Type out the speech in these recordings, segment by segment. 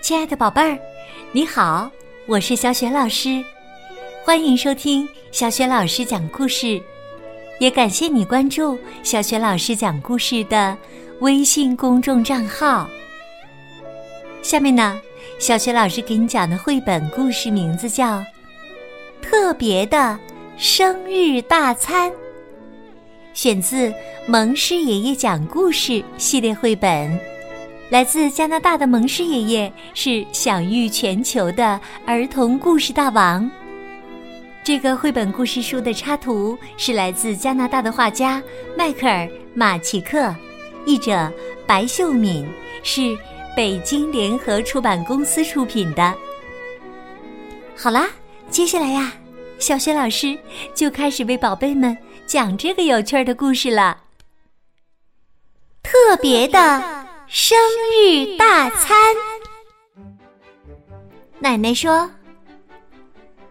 亲爱的宝贝儿，你好，我是小雪老师，欢迎收听小雪老师讲故事，也感谢你关注小雪老师讲故事的微信公众账号。下面呢，小雪老师给你讲的绘本故事名字叫《特别的生日大餐》，选自《蒙师爷爷讲故事》系列绘本。来自加拿大的蒙师爷爷是享誉全球的儿童故事大王。这个绘本故事书的插图是来自加拿大的画家迈克尔·马奇克，译者白秀敏，是北京联合出版公司出品的。好啦，接下来呀，小雪老师就开始为宝贝们讲这个有趣的故事了。特别的。生日大餐，奶奶说：“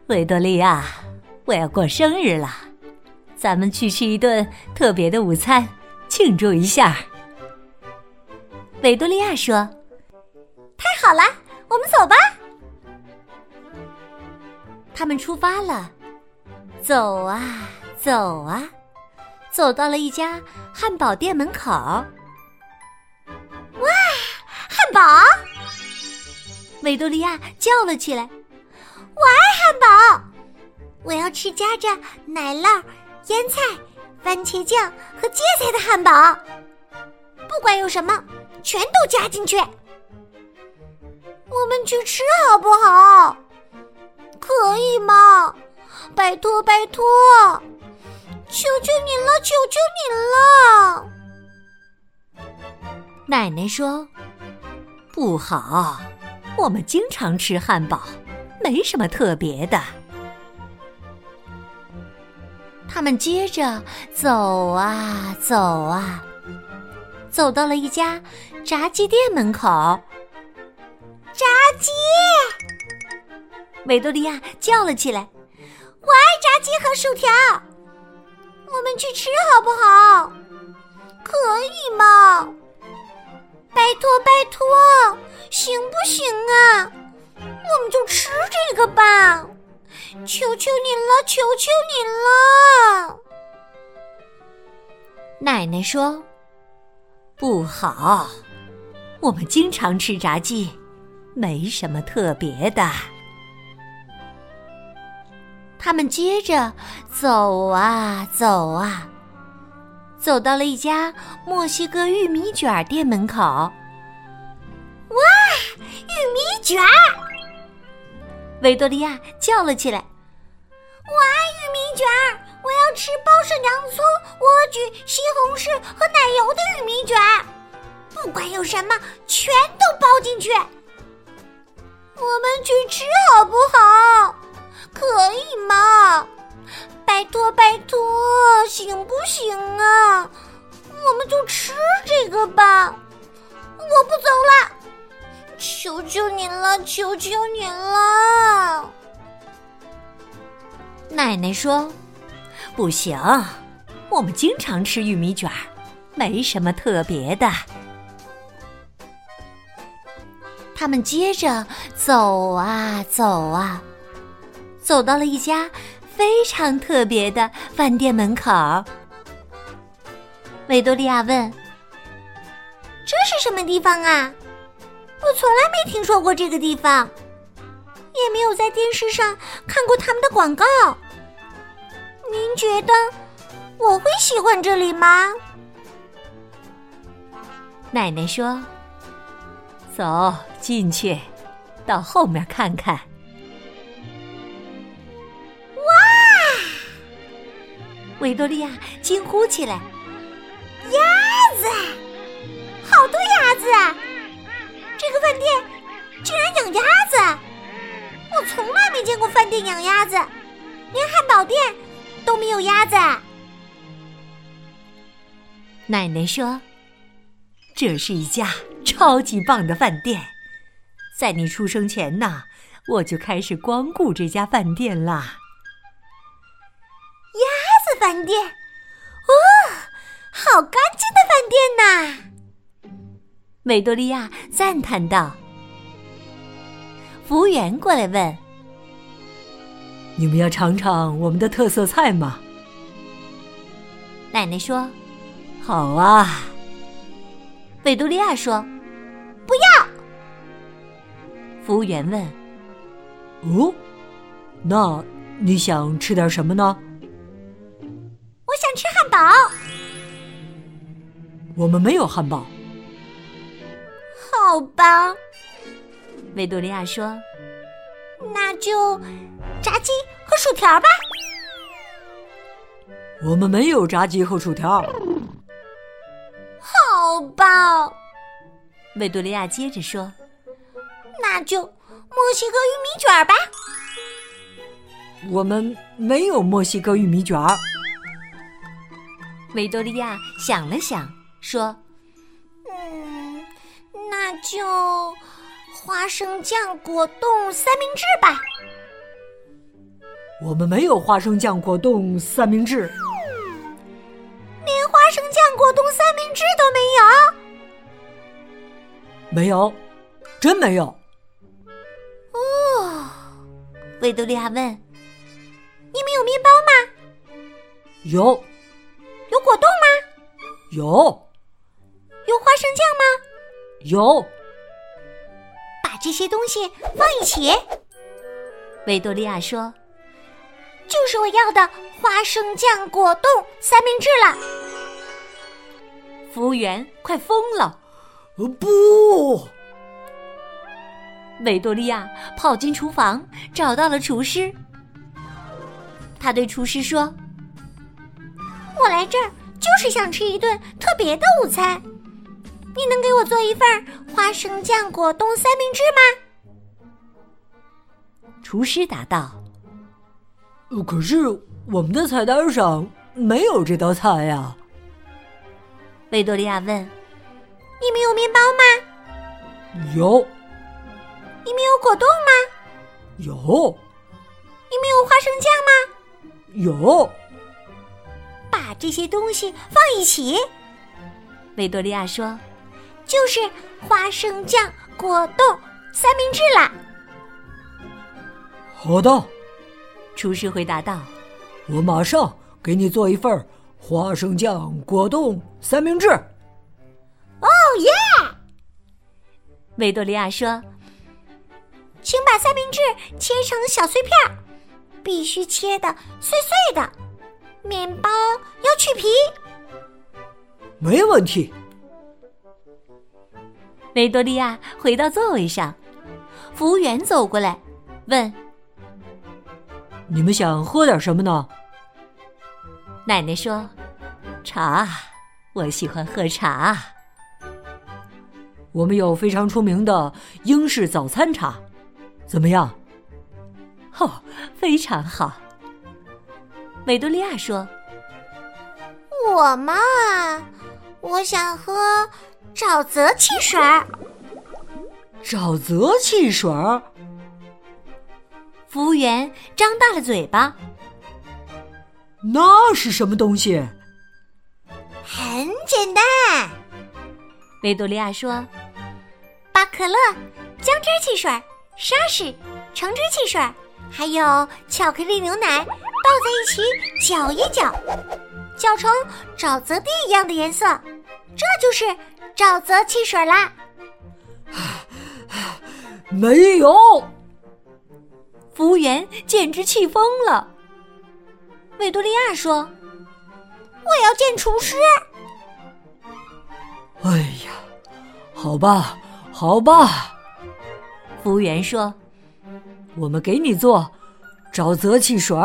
维多利亚，我要过生日了，咱们去吃一顿特别的午餐，庆祝一下。”维多利亚说：“太好了，我们走吧。”他们出发了，走啊走啊，走到了一家汉堡店门口。汉堡！维多利亚叫了起来：“我爱汉堡，我要吃夹着奶酪、腌菜、番茄酱和芥菜的汉堡，不管有什么，全都加进去。我们去吃好不好？可以吗？拜托拜托，求求你了，求求你了！”奶奶说。不好，我们经常吃汉堡，没什么特别的。他们接着走啊走啊，走到了一家炸鸡店门口。炸鸡！维多利亚叫了起来：“我爱炸鸡和薯条，我们去吃好不好？可以吗？”拜托拜托，行不行啊？我们就吃这个吧，求求你了，求求你了！奶奶说：“不好，我们经常吃炸鸡，没什么特别的。”他们接着走啊走啊。走到了一家墨西哥玉米卷店门口。哇，玉米卷！维多利亚叫了起来：“我爱玉米卷，我要吃包上洋葱、莴苣、西红柿和奶油的玉米卷，不管有什么，全都包进去。我们去吃好不好？可以吗？”拜托拜托，行不行啊？我们就吃这个吧，我不走了，求求你了，求求你了！奶奶说：“不行，我们经常吃玉米卷儿，没什么特别的。”他们接着走啊走啊，走到了一家。非常特别的饭店门口，维多利亚问：“这是什么地方啊？我从来没听说过这个地方，也没有在电视上看过他们的广告。您觉得我会喜欢这里吗？”奶奶说：“走进去，到后面看看。”维多利亚惊呼起来：“鸭子，好多鸭子！这个饭店竟然养鸭子！我从来没见过饭店养鸭子，连汉堡店都没有鸭子。”奶奶说：“这是一家超级棒的饭店，在你出生前呢，我就开始光顾这家饭店啦。”饭店，哦，好干净的饭店呐！维多利亚赞叹道：“服务员过来问：“你们要尝尝我们的特色菜吗？”奶奶说：“好啊。”维多利亚说：“不要。”服务员问：“哦，那你想吃点什么呢？”“我想吃汉堡。”“我们没有汉堡。”“好吧。”维多利亚说：“那就炸鸡和薯条吧。”“我们没有炸鸡和薯条。”“好吧。”维多利亚接着说。那就墨西哥玉米卷吧。我们没有墨西哥玉米卷。维多利亚想了想，说：“嗯，那就花生酱果冻三明治吧。”我们没有花生酱果冻三明治。连花生酱果冻三明治都没有？没有，真没有。哦维多利亚问：“你们有面包吗？”“有。”“有果冻吗？”“有。”“有花生酱吗？”“有。”“把这些东西放一起。”维多利亚说：“就是我要的花生酱果冻三明治了。”服务员快疯了！“呃不！”维多利亚跑进厨房，找到了厨师。他对厨师说：“我来这儿就是想吃一顿特别的午餐，你能给我做一份花生酱果冻三明治吗？”厨师答道：“可是我们的菜单上没有这道菜呀。”维多利亚问：“你们有面包吗？”“有。”你们有果冻吗？有。你们有花生酱吗？有。把这些东西放一起，维多利亚说：“就是花生酱果冻三明治啦。”好的，厨师回答道：“我马上给你做一份花生酱果冻三明治。”哦耶！维多利亚说。请把三明治切成小碎片儿，必须切的碎碎的。面包要去皮。没问题。维多利亚回到座位上，服务员走过来问：“你们想喝点什么呢？”奶奶说：“茶，我喜欢喝茶。我们有非常出名的英式早餐茶。”怎么样？哦，非常好。维多利亚说：“我嘛，我想喝沼泽汽水。”沼泽汽水？服务员张大了嘴巴。那是什么东西？很简单。维多利亚说：“把可乐、姜汁汽水。”沙士、橙汁汽水，还有巧克力牛奶倒在一起搅一搅，搅成沼泽地一样的颜色，这就是沼泽汽水啦。没有，服务员简直气疯了。维多利亚说：“我要见厨师。”哎呀，好吧，好吧。服务员说：“我们给你做沼泽汽水。”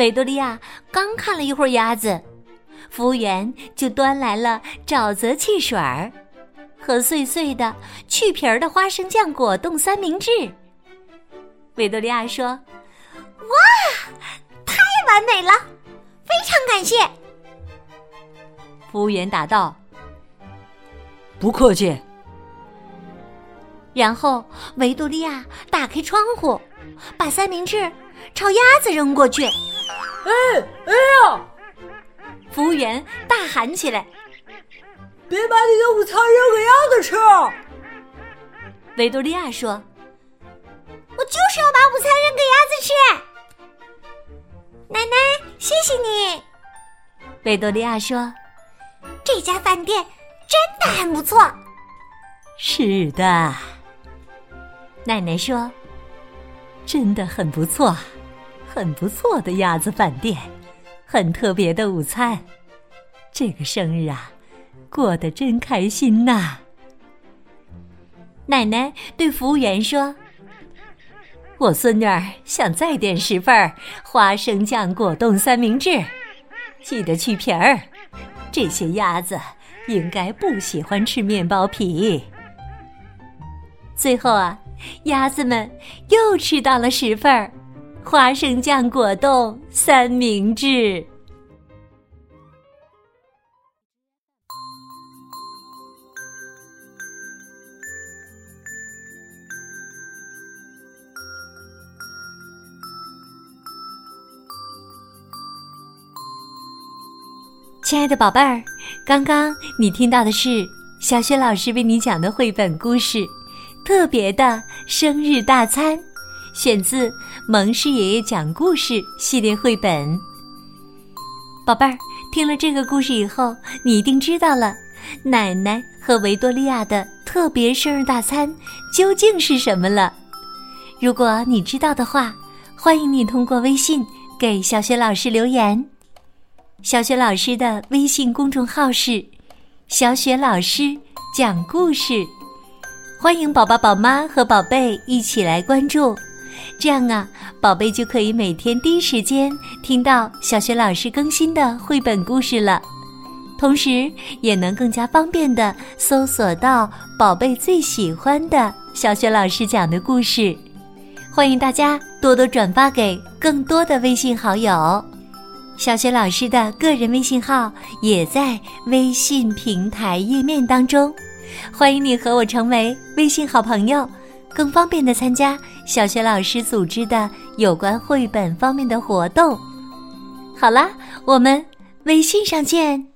维多利亚刚看了一会儿鸭子，服务员就端来了沼泽汽水儿和碎碎的去皮儿的花生酱果冻三明治。维多利亚说：“哇，太完美了，非常感谢。”服务员答道：“不客气。”然后维多利亚打开窗户，把三明治朝鸭子扔过去。哎哎呀！服务员大喊起来：“别把你的午餐扔给鸭子吃！”维多利亚说：“我就是要把午餐扔给鸭子吃。”奶奶，谢谢你。维多利亚说：“这家饭店真的很不错。”是的，奶奶说：“真的很不错，很不错的鸭子饭店，很特别的午餐。这个生日啊，过得真开心呐。”奶奶对服务员说：“我孙女儿想再点十份花生酱果冻三明治，记得去皮儿。这些鸭子应该不喜欢吃面包皮。”最后啊，鸭子们又吃到了十份花生酱果冻三明治。亲爱的宝贝儿，刚刚你听到的是小雪老师为你讲的绘本故事。特别的生日大餐，选自《蒙氏爷爷讲故事》系列绘本。宝贝儿，听了这个故事以后，你一定知道了奶奶和维多利亚的特别生日大餐究竟是什么了。如果你知道的话，欢迎你通过微信给小雪老师留言。小雪老师的微信公众号是“小雪老师讲故事”。欢迎宝宝、宝妈和宝贝一起来关注，这样啊，宝贝就可以每天第一时间听到小学老师更新的绘本故事了，同时也能更加方便的搜索到宝贝最喜欢的小学老师讲的故事。欢迎大家多多转发给更多的微信好友，小学老师的个人微信号也在微信平台页面当中。欢迎你和我成为微信好朋友，更方便的参加小学老师组织的有关绘本方面的活动。好啦，我们微信上见。